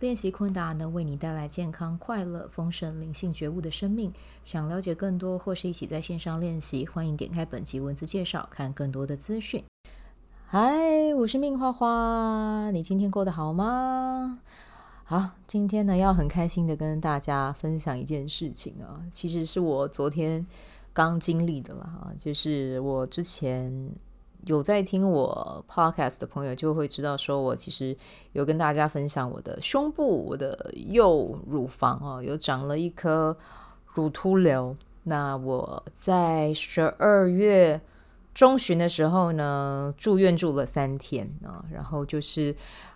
练习昆达能为你带来健康、快乐、丰盛、灵性觉悟的生命。想了解更多或是一起在线上练习，欢迎点开本集文字介绍，看更多的资讯。嗨，我是命花花，你今天过得好吗？好，今天呢要很开心的跟大家分享一件事情啊，其实是我昨天刚经历的啦，就是我之前。有在听我 podcast 的朋友就会知道，说我其实有跟大家分享我的胸部，我的右乳房哦，有长了一颗乳突瘤。那我在十二月中旬的时候呢，住院住了三天啊，然后就是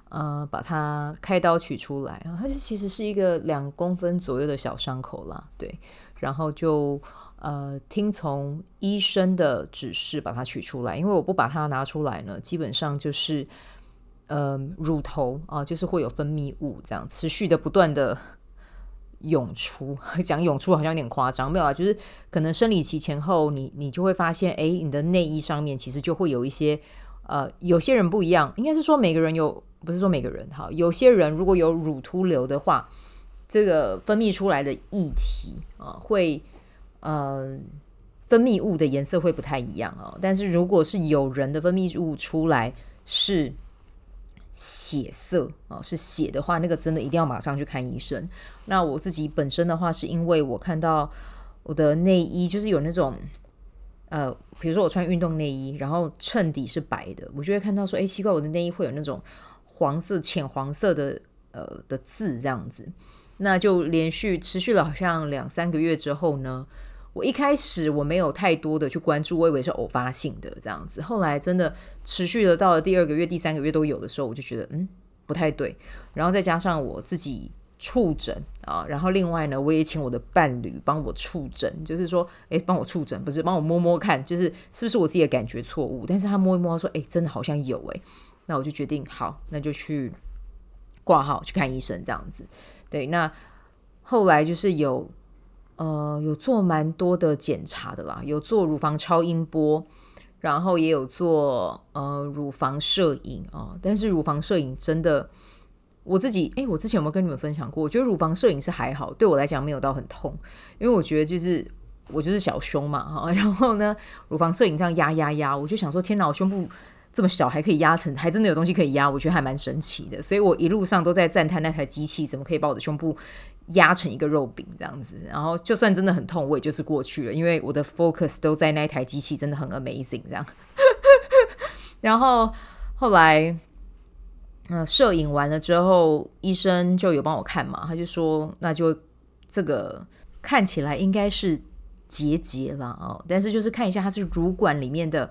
呃把它开刀取出来啊，它就其实是一个两公分左右的小伤口啦，对，然后就。呃，听从医生的指示把它取出来，因为我不把它拿出来呢，基本上就是呃乳头啊，就是会有分泌物这样持续的不断的涌出。讲涌出好像有点夸张，没有啊，就是可能生理期前后你，你就会发现，哎，你的内衣上面其实就会有一些呃，有些人不一样，应该是说每个人有，不是说每个人哈，有些人如果有乳突瘤的话，这个分泌出来的液体啊会。呃，分泌物的颜色会不太一样哦。但是如果是有人的分泌物出来是血色哦，是血的话，那个真的一定要马上去看医生。那我自己本身的话，是因为我看到我的内衣就是有那种呃，比如说我穿运动内衣，然后衬底是白的，我就会看到说，哎，奇怪，我的内衣会有那种黄色、浅黄色的呃的字这样子。那就连续持续了好像两三个月之后呢。我一开始我没有太多的去关注，我以为是偶发性的这样子。后来真的持续的到了第二个月、第三个月都有的时候，我就觉得嗯不太对。然后再加上我自己触诊啊，然后另外呢，我也请我的伴侣帮我触诊，就是说，诶，帮我触诊不是帮我摸摸看，就是是不是我自己的感觉错误？但是他摸一摸说，诶，真的好像有诶。那我就决定好，那就去挂号去看医生这样子。对，那后来就是有。呃，有做蛮多的检查的啦，有做乳房超音波，然后也有做呃乳房摄影啊、但是乳房摄影真的，我自己诶，我之前有没有跟你们分享过？我觉得乳房摄影是还好，对我来讲没有到很痛，因为我觉得就是我就是小胸嘛哈。然后呢，乳房摄影这样压压压，我就想说，天哪，我胸部这么小还可以压成，还真的有东西可以压，我觉得还蛮神奇的。所以我一路上都在赞叹那台机器怎么可以把我的胸部。压成一个肉饼这样子，然后就算真的很痛，我也就是过去了，因为我的 focus 都在那一台机器，真的很 amazing 这样。然后后来，嗯、摄影完了之后，医生就有帮我看嘛，他就说，那就这个看起来应该是结节了哦，但是就是看一下它是乳管里面的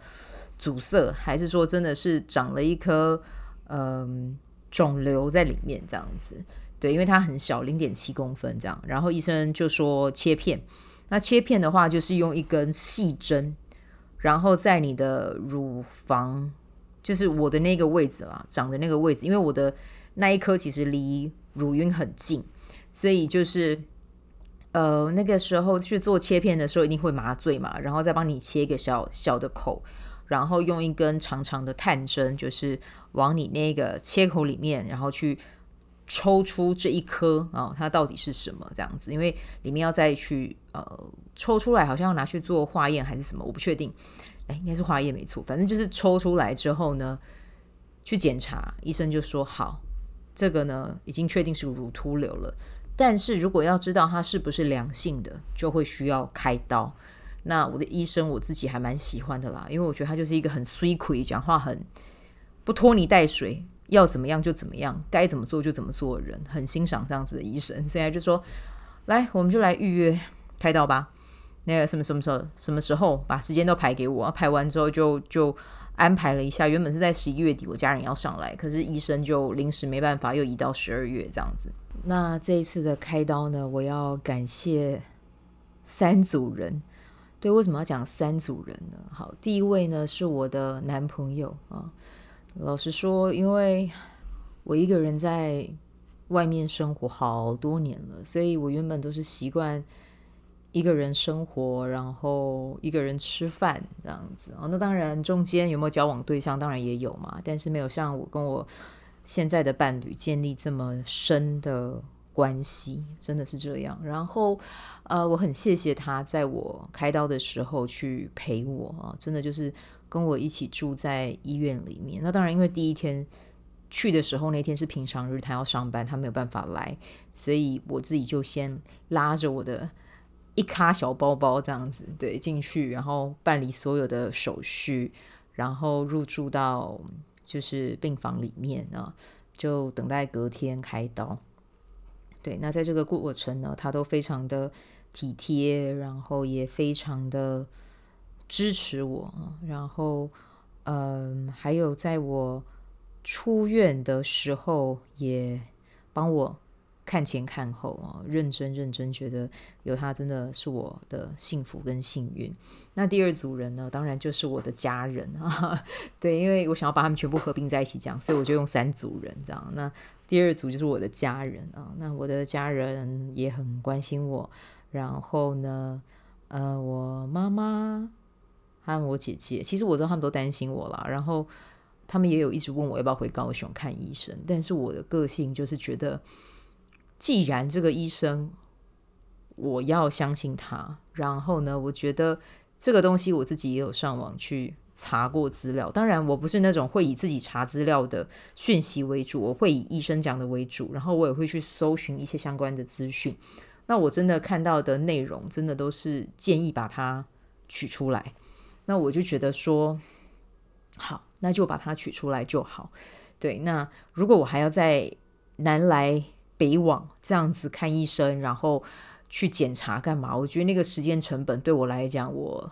阻塞，还是说真的是长了一颗嗯、肿瘤在里面这样子。对，因为它很小，零点七公分这样。然后医生就说切片。那切片的话，就是用一根细针，然后在你的乳房，就是我的那个位置啦，长的那个位置。因为我的那一颗其实离乳晕很近，所以就是呃那个时候去做切片的时候，一定会麻醉嘛，然后再帮你切一个小小的口，然后用一根长长的探针，就是往你那个切口里面，然后去。抽出这一颗啊、哦，它到底是什么这样子？因为里面要再去呃抽出来，好像要拿去做化验还是什么，我不确定。哎，应该是化验没错，反正就是抽出来之后呢，去检查，医生就说好，这个呢已经确定是乳突瘤了。但是如果要知道它是不是良性的，就会需要开刀。那我的医生我自己还蛮喜欢的啦，因为我觉得他就是一个很水亏，讲话很不拖泥带水。要怎么样就怎么样，该怎么做就怎么做人，很欣赏这样子的医生。现在就说，来，我们就来预约开刀吧。那个什么什么时候，什么时候把时间都排给我，排完之后就就安排了一下。原本是在十一月底，我家人要上来，可是医生就临时没办法，又移到十二月这样子。那这一次的开刀呢，我要感谢三组人。对，为什么要讲三组人呢？好，第一位呢是我的男朋友啊。老实说，因为我一个人在外面生活好多年了，所以我原本都是习惯一个人生活，然后一个人吃饭这样子啊。那当然，中间有没有交往对象，当然也有嘛，但是没有像我跟我现在的伴侣建立这么深的。关系真的是这样，然后，呃，我很谢谢他在我开刀的时候去陪我啊，真的就是跟我一起住在医院里面。那当然，因为第一天去的时候，那天是平常日，他要上班，他没有办法来，所以我自己就先拉着我的一卡小包包这样子，对，进去，然后办理所有的手续，然后入住到就是病房里面啊，就等待隔天开刀。对，那在这个过程呢，他都非常的体贴，然后也非常的支持我，然后，嗯，还有在我出院的时候也帮我看前看后啊，认真认真，觉得有他真的是我的幸福跟幸运。那第二组人呢，当然就是我的家人啊，对，因为我想要把他们全部合并在一起讲，所以我就用三组人这样。那第二组就是我的家人啊，那我的家人也很关心我。然后呢，呃，我妈妈还有我姐姐，其实我知道他们都担心我啦。然后他们也有一直问我要不要回高雄看医生，但是我的个性就是觉得，既然这个医生，我要相信他。然后呢，我觉得这个东西我自己也有上网去。查过资料，当然我不是那种会以自己查资料的讯息为主，我会以医生讲的为主，然后我也会去搜寻一些相关的资讯。那我真的看到的内容，真的都是建议把它取出来。那我就觉得说，好，那就把它取出来就好。对，那如果我还要再南来北往这样子看医生，然后去检查干嘛？我觉得那个时间成本对我来讲，我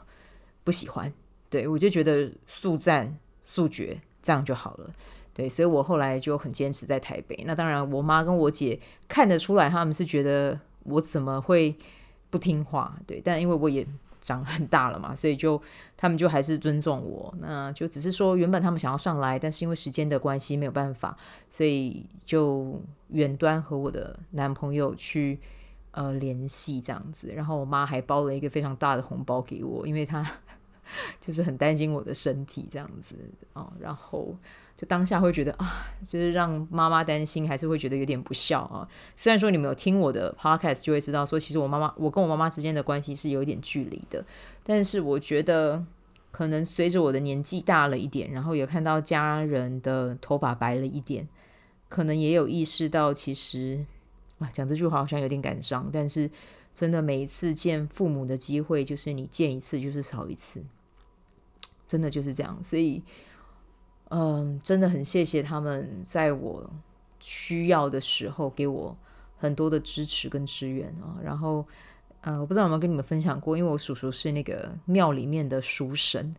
不喜欢。对，我就觉得速战速决这样就好了。对，所以我后来就很坚持在台北。那当然，我妈跟我姐看得出来，他们是觉得我怎么会不听话？对，但因为我也长很大了嘛，所以就他们就还是尊重我。那就只是说，原本他们想要上来，但是因为时间的关系没有办法，所以就远端和我的男朋友去呃联系这样子。然后我妈还包了一个非常大的红包给我，因为她。就是很担心我的身体这样子啊，然后就当下会觉得啊，就是让妈妈担心，还是会觉得有点不孝啊。虽然说你们有听我的 podcast，就会知道说，其实我妈妈，我跟我妈妈之间的关系是有一点距离的。但是我觉得，可能随着我的年纪大了一点，然后也看到家人的头发白了一点，可能也有意识到，其实啊，讲这句话好像有点感伤，但是真的每一次见父母的机会，就是你见一次就是少一次。真的就是这样，所以，嗯，真的很谢谢他们在我需要的时候给我很多的支持跟支援啊。然后，呃，我不知道有没有跟你们分享过，因为我叔叔是那个庙里面的叔神。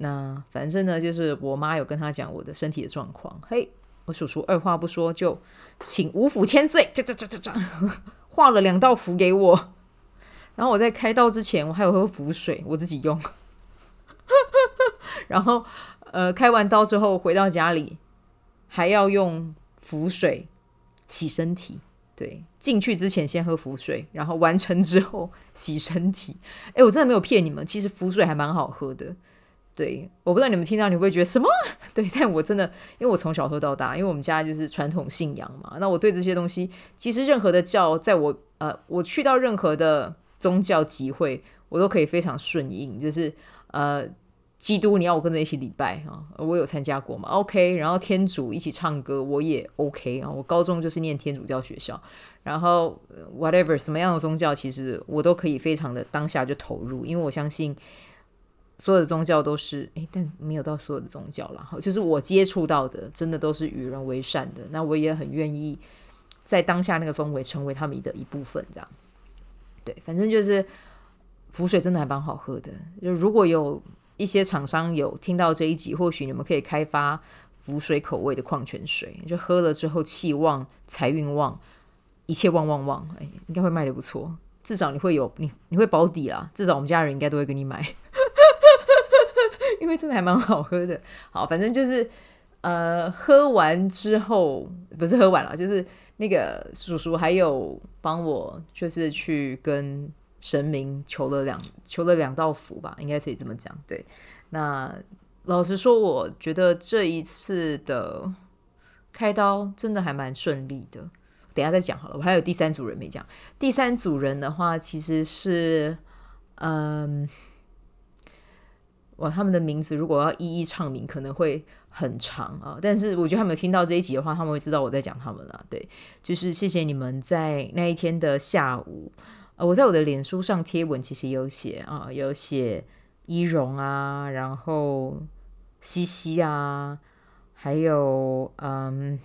那反正呢，就是我妈有跟他讲我的身体的状况。嘿，我叔叔二话不说就请五府千岁，这这这这这，画了两道符给我。然后我在开刀之前，我还有喝符水，我自己用。然后，呃，开完刀之后回到家里，还要用符水洗身体。对，进去之前先喝符水，然后完成之后洗身体。哎，我真的没有骗你们，其实符水还蛮好喝的。对，我不知道你们听到你会不会觉得什么？对，但我真的，因为我从小喝到大，因为我们家就是传统信仰嘛。那我对这些东西，其实任何的教，在我呃，我去到任何的宗教集会，我都可以非常顺应，就是呃。基督，你要我跟着一起礼拜啊？我有参加过嘛？OK，然后天主一起唱歌，我也 OK 啊。我高中就是念天主教学校，然后 whatever 什么样的宗教，其实我都可以非常的当下就投入，因为我相信所有的宗教都是诶，但没有到所有的宗教啦。就是我接触到的，真的都是与人为善的。那我也很愿意在当下那个氛围成为他们的一部分，这样。对，反正就是浮水真的还蛮好喝的。就如果有。一些厂商有听到这一集，或许你们可以开发浮水口味的矿泉水，就喝了之后气旺、财运旺、一切旺旺旺，哎，应该会卖得不错。至少你会有你你会保底啦，至少我们家人应该都会给你买，因为真的还蛮好喝的。好，反正就是呃，喝完之后不是喝完了，就是那个叔叔还有帮我，就是去跟神明求了两求了两道符吧，应该可以这么讲。对，那老实说，我觉得这一次的开刀真的还蛮顺利的。等下再讲好了，我还有第三组人没讲。第三组人的话，其实是，嗯，哇，他们的名字如果要一一唱名，可能会很长啊。但是我觉得他们有听到这一集的话，他们会知道我在讲他们了。对，就是谢谢你们在那一天的下午，呃，我在我的脸书上贴文，其实有写啊，有写伊荣啊，然后西西啊，还有嗯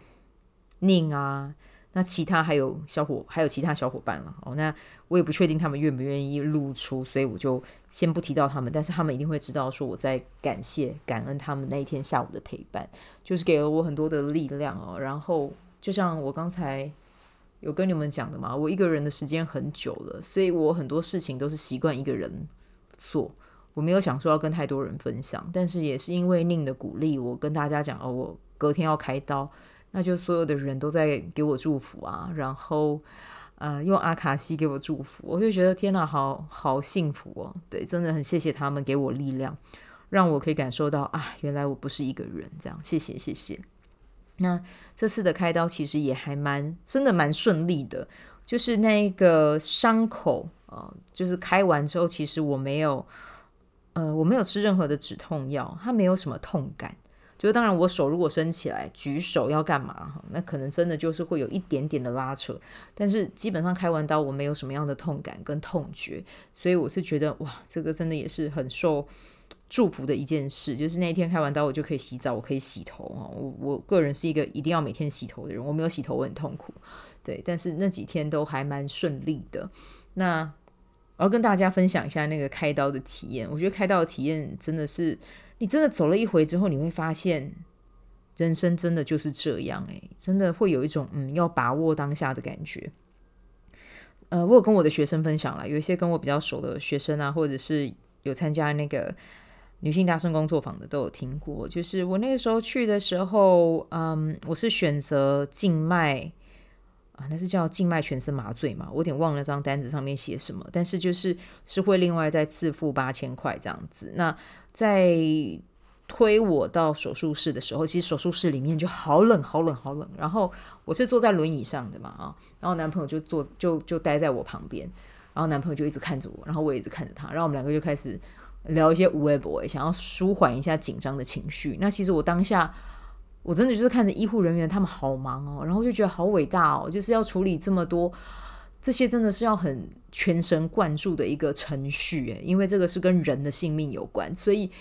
宁啊。那其他还有小伙，还有其他小伙伴了哦。那我也不确定他们愿不愿意露出，所以我就先不提到他们。但是他们一定会知道，说我在感谢、感恩他们那一天下午的陪伴，就是给了我很多的力量哦。然后就像我刚才有跟你们讲的嘛，我一个人的时间很久了，所以我很多事情都是习惯一个人做，我没有想说要跟太多人分享。但是也是因为宁的鼓励，我跟大家讲哦，我隔天要开刀。那就所有的人都在给我祝福啊，然后，呃，用阿卡西给我祝福，我就觉得天哪，好好幸福哦！对，真的很谢谢他们给我力量，让我可以感受到啊，原来我不是一个人这样。谢谢，谢谢。那这次的开刀其实也还蛮，真的蛮顺利的，就是那个伤口，呃，就是开完之后，其实我没有，呃，我没有吃任何的止痛药，它没有什么痛感。就是当然，我手如果伸起来举手要干嘛？那可能真的就是会有一点点的拉扯。但是基本上开完刀，我没有什么样的痛感跟痛觉，所以我是觉得哇，这个真的也是很受祝福的一件事。就是那一天开完刀，我就可以洗澡，我可以洗头啊。我我个人是一个一定要每天洗头的人，我没有洗头我很痛苦。对，但是那几天都还蛮顺利的。那我要跟大家分享一下那个开刀的体验。我觉得开刀的体验真的是。你真的走了一回之后，你会发现人生真的就是这样诶，真的会有一种嗯要把握当下的感觉。呃，我有跟我的学生分享了，有一些跟我比较熟的学生啊，或者是有参加那个女性大声工作坊的，都有听过。就是我那个时候去的时候，嗯，我是选择静脉。啊，那是叫静脉全身麻醉嘛？我有点忘了那张单子上面写什么，但是就是是会另外再自付八千块这样子。那在推我到手术室的时候，其实手术室里面就好冷，好冷，好冷。然后我是坐在轮椅上的嘛，啊，然后男朋友就坐就就待在我旁边，然后男朋友就一直看着我，然后我也一直看着他，然后我们两个就开始聊一些无谓博，想要舒缓一下紧张的情绪。那其实我当下。我真的就是看着医护人员，他们好忙哦，然后就觉得好伟大哦，就是要处理这么多，这些真的是要很全神贯注的一个程序诶，因为这个是跟人的性命有关，所以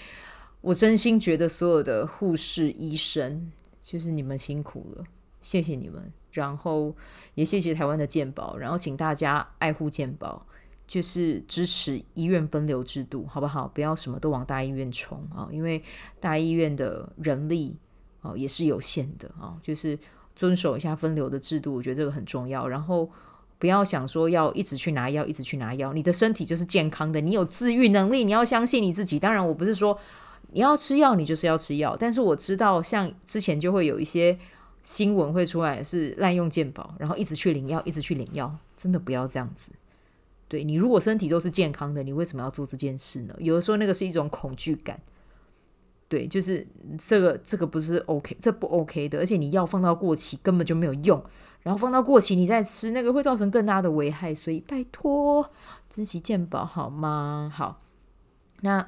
我真心觉得所有的护士、医生，就是你们辛苦了，谢谢你们，然后也谢谢台湾的健保，然后请大家爱护健保，就是支持医院分流制度，好不好？不要什么都往大医院冲啊，因为大医院的人力。哦，也是有限的啊，就是遵守一下分流的制度，我觉得这个很重要。然后不要想说要一直去拿药，一直去拿药。你的身体就是健康的，你有自愈能力，你要相信你自己。当然，我不是说你要吃药，你就是要吃药。但是我知道，像之前就会有一些新闻会出来，是滥用健保，然后一直去领药，一直去领药，真的不要这样子。对，你如果身体都是健康的，你为什么要做这件事呢？有的时候那个是一种恐惧感。对，就是这个，这个不是 OK，这不 OK 的，而且你药放到过期根本就没有用，然后放到过期你再吃，那个会造成更大的危害，所以拜托珍惜健保好吗？好，那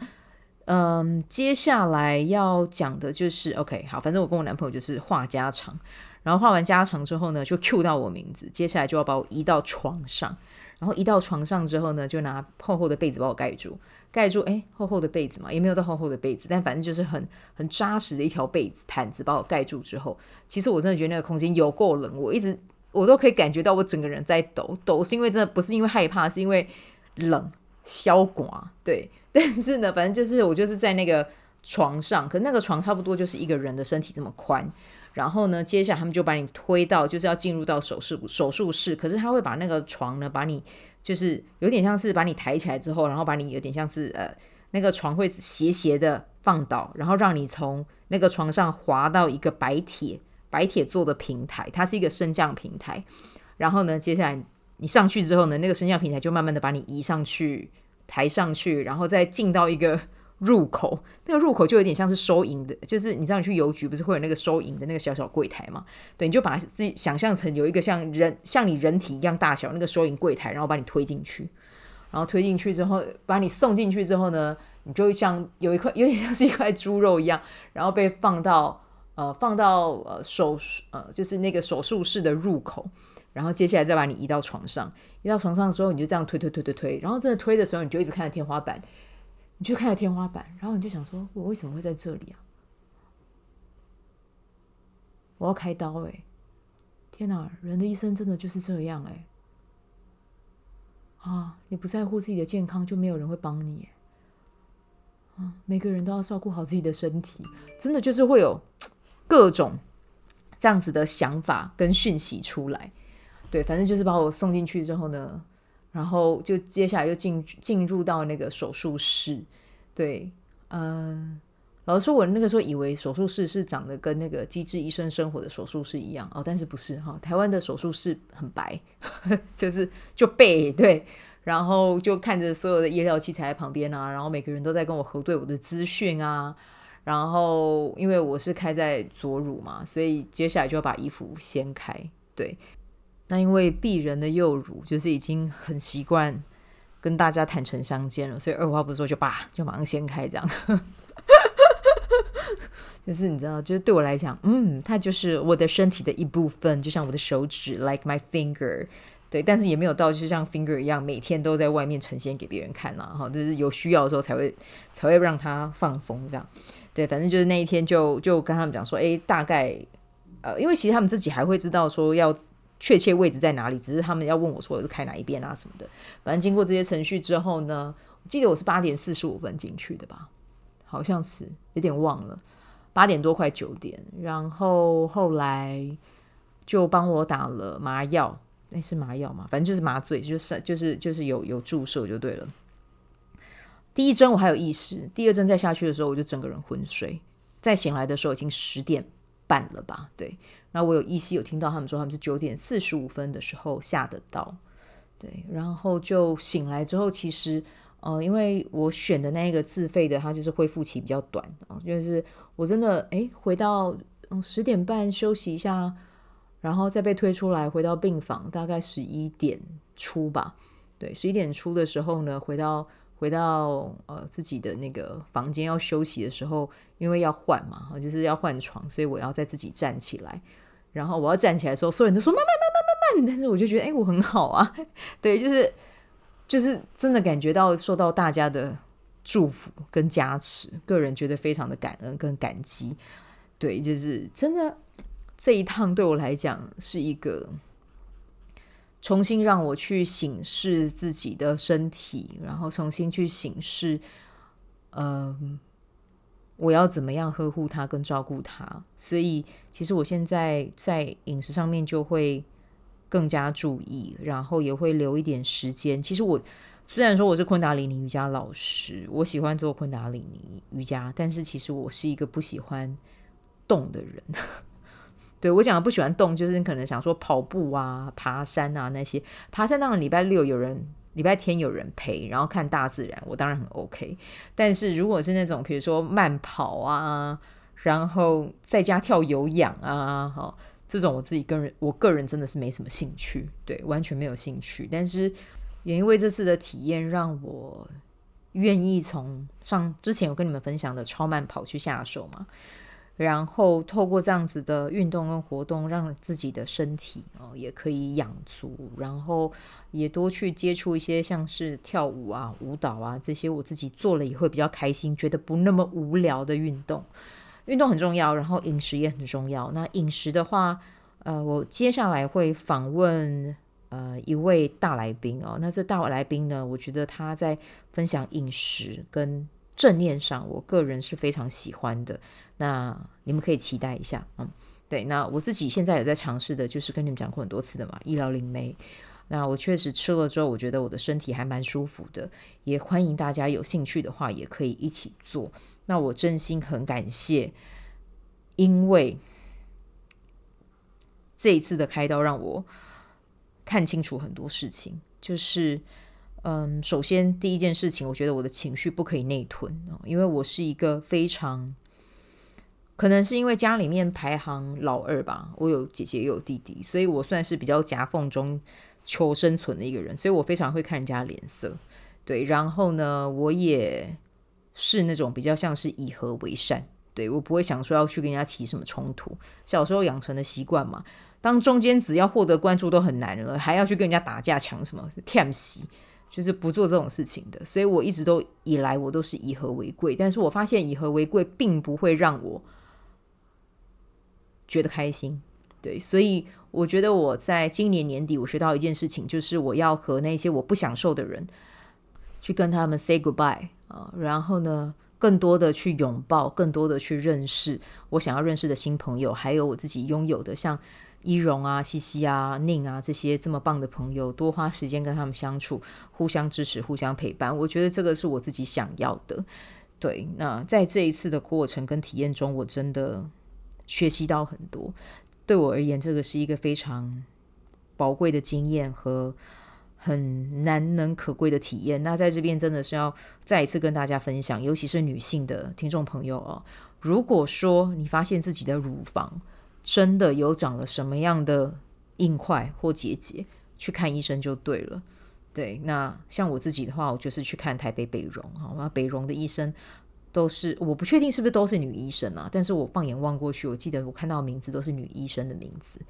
嗯，接下来要讲的就是 OK，好，反正我跟我男朋友就是话家常，然后话完家常之后呢，就 cue 到我名字，接下来就要把我移到床上。然后一到床上之后呢，就拿厚厚的被子把我盖住，盖住，哎，厚厚的被子嘛，也没有到厚厚的被子，但反正就是很很扎实的一条被子毯子把我盖住之后，其实我真的觉得那个空间有够冷，我一直我都可以感觉到我整个人在抖，抖是因为真的不是因为害怕，是因为冷，消寡，对，但是呢，反正就是我就是在那个床上，可那个床差不多就是一个人的身体这么宽，然后呢，接下来他们就把你推到就是要进入到手术手术室，可是他会把那个床呢，把你就是有点像是把你抬起来之后，然后把你有点像是呃那个床会斜斜的放倒，然后让你从那个床上滑到一个白铁白铁做的平台，它是一个升降平台。然后呢，接下来你上去之后呢，那个升降平台就慢慢的把你移上去，抬上去，然后再进到一个。入口那个入口就有点像是收银的，就是你知道你去邮局不是会有那个收银的那个小小柜台嘛？对，你就把自己想象成有一个像人像你人体一样大小那个收银柜台，然后把你推进去，然后推进去之后把你送进去之后呢，你就像有一块有点像是一块猪肉一样，然后被放到呃放到呃手呃就是那个手术室的入口，然后接下来再把你移到床上，移到床上之后你就这样推推推推推，然后真的推的时候你就一直看着天花板。你去看着天花板，然后你就想说：“我为什么会在这里啊？我要开刀哎、天哪，人的一生真的就是这样哎、啊，你不在乎自己的健康，就没有人会帮你、欸、啊！每个人都要照顾好自己的身体，真的就是会有各种这样子的想法跟讯息出来。对，反正就是把我送进去之后呢。”然后就接下来就进进入到那个手术室，对，嗯，老实说，我那个时候以为手术室是长得跟那个机智医生生活的手术室一样哦，但是不是哈？台湾的手术室很白，就是就背对，然后就看着所有的医疗器材旁边啊，然后每个人都在跟我核对我的资讯啊，然后因为我是开在左乳嘛，所以接下来就要把衣服掀开，对。那因为鄙人的幼乳就是已经很习惯跟大家坦诚相见了，所以二话不说就叭就马上掀开这样，就是你知道，就是对我来讲，嗯，它就是我的身体的一部分，就像我的手指，like my finger，对，但是也没有到就是像 finger 一样每天都在外面呈现给别人看啦，哈，就是有需要的时候才会才会让它放风这样，对，反正就是那一天就就跟他们讲说，哎，大概呃，因为其实他们自己还会知道说要。确切位置在哪里？只是他们要问我说我是开哪一边啊什么的。反正经过这些程序之后呢，我记得我是八点四十五分进去的吧，好像是有点忘了，八点多快九点。然后后来就帮我打了麻药，那是麻药嘛？反正就是麻醉，就是就是就是有有注射就对了。第一针我还有意识，第二针再下去的时候我就整个人昏睡，再醒来的时候已经十点半了吧？对。那我有依稀有听到他们说，他们是九点四十五分的时候下的刀，对，然后就醒来之后，其实，呃，因为我选的那个自费的，它就是恢复期比较短啊，就是我真的诶回到嗯十点半休息一下，然后再被推出来，回到病房，大概十一点出吧，对，十一点出的时候呢，回到。回到呃自己的那个房间要休息的时候，因为要换嘛，就是要换床，所以我要再自己站起来。然后我要站起来的时候，所有人都说慢慢慢慢慢慢，但是我就觉得哎，我很好啊，对，就是就是真的感觉到受到大家的祝福跟加持，个人觉得非常的感恩跟感激。对，就是真的这一趟对我来讲是一个。重新让我去审视自己的身体，然后重新去审视，呃，我要怎么样呵护它跟照顾它。所以，其实我现在在饮食上面就会更加注意，然后也会留一点时间。其实我虽然说我是昆达里尼瑜伽老师，我喜欢做昆达里尼瑜伽，但是其实我是一个不喜欢动的人。对，我讲的不喜欢动，就是你可能想说跑步啊、爬山啊那些。爬山当然礼拜六有人，礼拜天有人陪，然后看大自然，我当然很 OK。但是如果是那种比如说慢跑啊，然后在家跳有氧啊，哈，这种我自己个人我个人真的是没什么兴趣，对，完全没有兴趣。但是也因为这次的体验，让我愿意从上之前我跟你们分享的超慢跑去下手嘛。然后透过这样子的运动跟活动，让自己的身体哦也可以养足，然后也多去接触一些像是跳舞啊、舞蹈啊这些，我自己做了也会比较开心，觉得不那么无聊的运动。运动很重要，然后饮食也很重要。那饮食的话，呃，我接下来会访问呃一位大来宾哦。那这大来宾呢，我觉得他在分享饮食跟正念上，我个人是非常喜欢的。那你们可以期待一下，嗯，对，那我自己现在也在尝试的，就是跟你们讲过很多次的嘛，医疗灵媒。那我确实吃了之后，我觉得我的身体还蛮舒服的，也欢迎大家有兴趣的话，也可以一起做。那我真心很感谢，因为这一次的开刀让我看清楚很多事情。就是，嗯，首先第一件事情，我觉得我的情绪不可以内吞，因为我是一个非常，可能是因为家里面排行老二吧，我有姐姐也有弟弟，所以我算是比较夹缝中。求生存的一个人，所以我非常会看人家脸色，对。然后呢，我也是那种比较像是以和为善，对，我不会想说要去跟人家起什么冲突。小时候养成的习惯嘛，当中间只要获得关注都很难了，还要去跟人家打架抢什么舔席，就是不做这种事情的。所以我一直都以来我都是以和为贵，但是我发现以和为贵并不会让我觉得开心，对，所以。我觉得我在今年年底，我学到一件事情，就是我要和那些我不享受的人去跟他们 say goodbye 啊，然后呢，更多的去拥抱，更多的去认识我想要认识的新朋友，还有我自己拥有的像伊荣啊、西西啊、宁啊这些这么棒的朋友，多花时间跟他们相处，互相支持，互相陪伴。我觉得这个是我自己想要的。对，那在这一次的过程跟体验中，我真的学习到很多。对我而言，这个是一个非常宝贵的经验和很难能可贵的体验。那在这边真的是要再一次跟大家分享，尤其是女性的听众朋友哦，如果说你发现自己的乳房真的有长了什么样的硬块或结节，去看医生就对了。对，那像我自己的话，我就是去看台北北荣啊，那北荣的医生。都是我不确定是不是都是女医生啊，但是我放眼望过去，我记得我看到名字都是女医生的名字，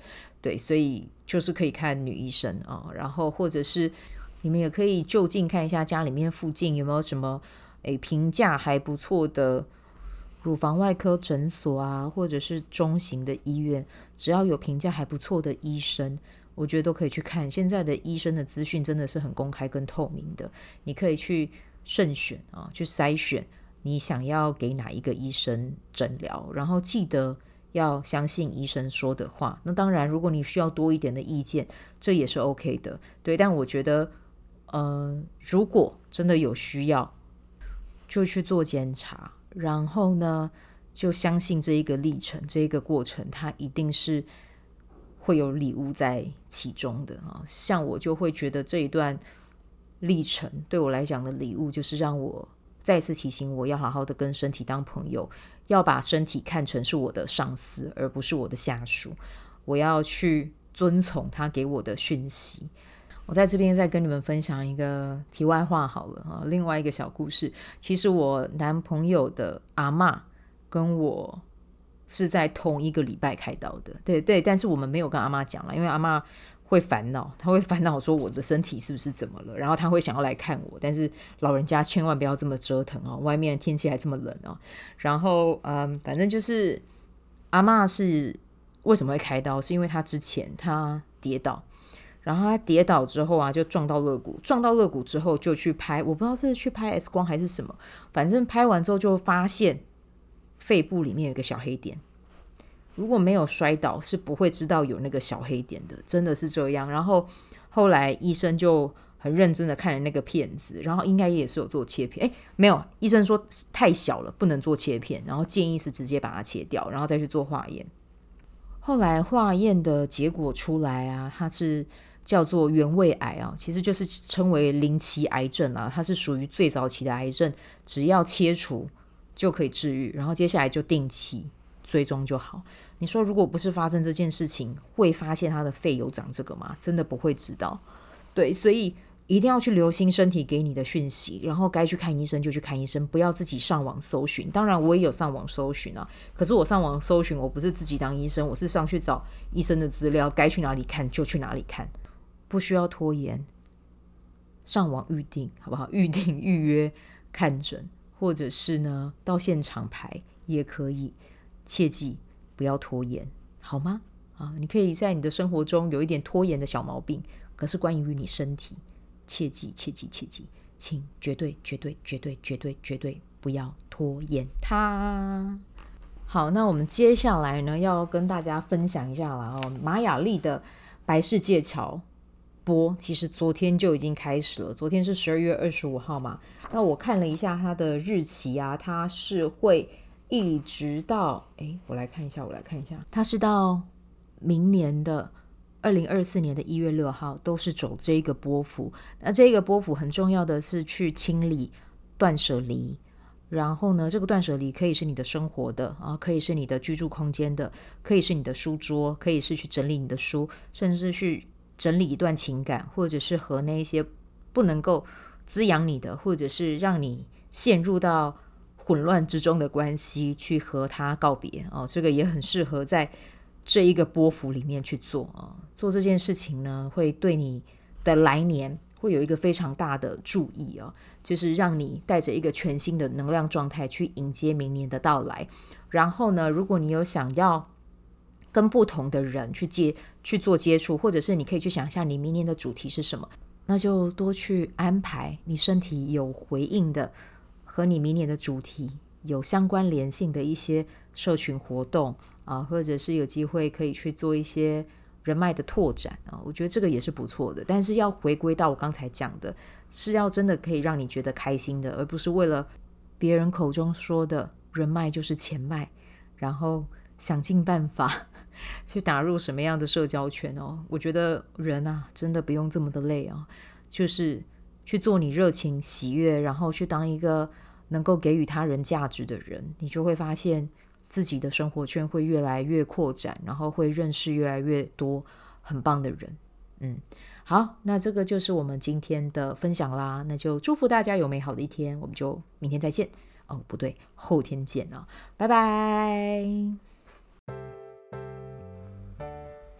对，所以就是可以看女医生啊，然后或者是你们也可以就近看一下家里面附近有没有什么诶评价还不错的乳房外科诊所啊，或者是中型的医院，只要有评价还不错的医生，我觉得都可以去看。现在的医生的资讯真的是很公开跟透明的，你可以去慎选啊，去筛选。你想要给哪一个医生诊疗？然后记得要相信医生说的话。那当然，如果你需要多一点的意见，这也是 OK 的。对，但我觉得，呃，如果真的有需要，就去做检查。然后呢，就相信这一个历程，这一个过程，它一定是会有礼物在其中的啊。像我就会觉得这一段历程对我来讲的礼物，就是让我。再次提醒我要好好的跟身体当朋友，要把身体看成是我的上司，而不是我的下属。我要去遵从他给我的讯息。我在这边再跟你们分享一个题外话好了啊，另外一个小故事。其实我男朋友的阿嬷跟我是在同一个礼拜开刀的，对对，但是我们没有跟阿嬷讲了，因为阿嬷。会烦恼，他会烦恼说我的身体是不是怎么了，然后他会想要来看我，但是老人家千万不要这么折腾哦，外面天气还这么冷哦。然后嗯，反正就是阿嬷是为什么会开刀，是因为他之前他跌倒，然后他跌倒之后啊，就撞到肋骨，撞到肋骨之后就去拍，我不知道是去拍 X 光还是什么，反正拍完之后就发现肺部里面有个小黑点。如果没有摔倒，是不会知道有那个小黑点的，真的是这样。然后后来医生就很认真的看了那个片子，然后应该也是有做切片，诶，没有，医生说太小了，不能做切片，然后建议是直接把它切掉，然后再去做化验。后来化验的结果出来啊，它是叫做原位癌啊，其实就是称为零期癌症啊，它是属于最早期的癌症，只要切除就可以治愈，然后接下来就定期追踪就好。你说，如果不是发生这件事情，会发现他的肺有长这个吗？真的不会知道。对，所以一定要去留心身体给你的讯息，然后该去看医生就去看医生，不要自己上网搜寻。当然，我也有上网搜寻啊，可是我上网搜寻，我不是自己当医生，我是上去找医生的资料，该去哪里看就去哪里看，不需要拖延。上网预定好不好？预定预约看诊，或者是呢到现场排也可以，切记。不要拖延，好吗？啊，你可以在你的生活中有一点拖延的小毛病，可是关于你身体，切记切记切记，请绝对绝对绝对绝对绝对不要拖延它。好，那我们接下来呢，要跟大家分享一下了哦。玛雅历的白世界桥波，其实昨天就已经开始了。昨天是十二月二十五号嘛。那我看了一下它的日期啊，它是会一直到诶，我来看一下，我来看一下，它是到明年的二零二四年的一月六号，都是走这个波幅。那这个波幅很重要的是去清理、断舍离。然后呢，这个断舍离可以是你的生活的啊，可以是你的居住空间的，可以是你的书桌，可以是去整理你的书，甚至去整理一段情感，或者是和那些不能够滋养你的，或者是让你陷入到混乱之中的关系，去和他告别哦。这个也很适合在这一个波幅里面去做啊。做这件事情呢，会对你的来年。会有一个非常大的注意哦，就是让你带着一个全新的能量状态去迎接明年的到来。然后呢，如果你有想要跟不同的人去接去做接触，或者是你可以去想一下你明年的主题是什么，那就多去安排你身体有回应的和你明年的主题有相关联性的一些社群活动啊，或者是有机会可以去做一些。人脉的拓展啊，我觉得这个也是不错的。但是要回归到我刚才讲的，是要真的可以让你觉得开心的，而不是为了别人口中说的人脉就是钱脉，然后想尽办法去打入什么样的社交圈哦。我觉得人啊，真的不用这么的累啊，就是去做你热情、喜悦，然后去当一个能够给予他人价值的人，你就会发现。自己的生活圈会越来越扩展，然后会认识越来越多很棒的人。嗯，好，那这个就是我们今天的分享啦。那就祝福大家有美好的一天，我们就明天再见。哦，不对，后天见啊，拜拜。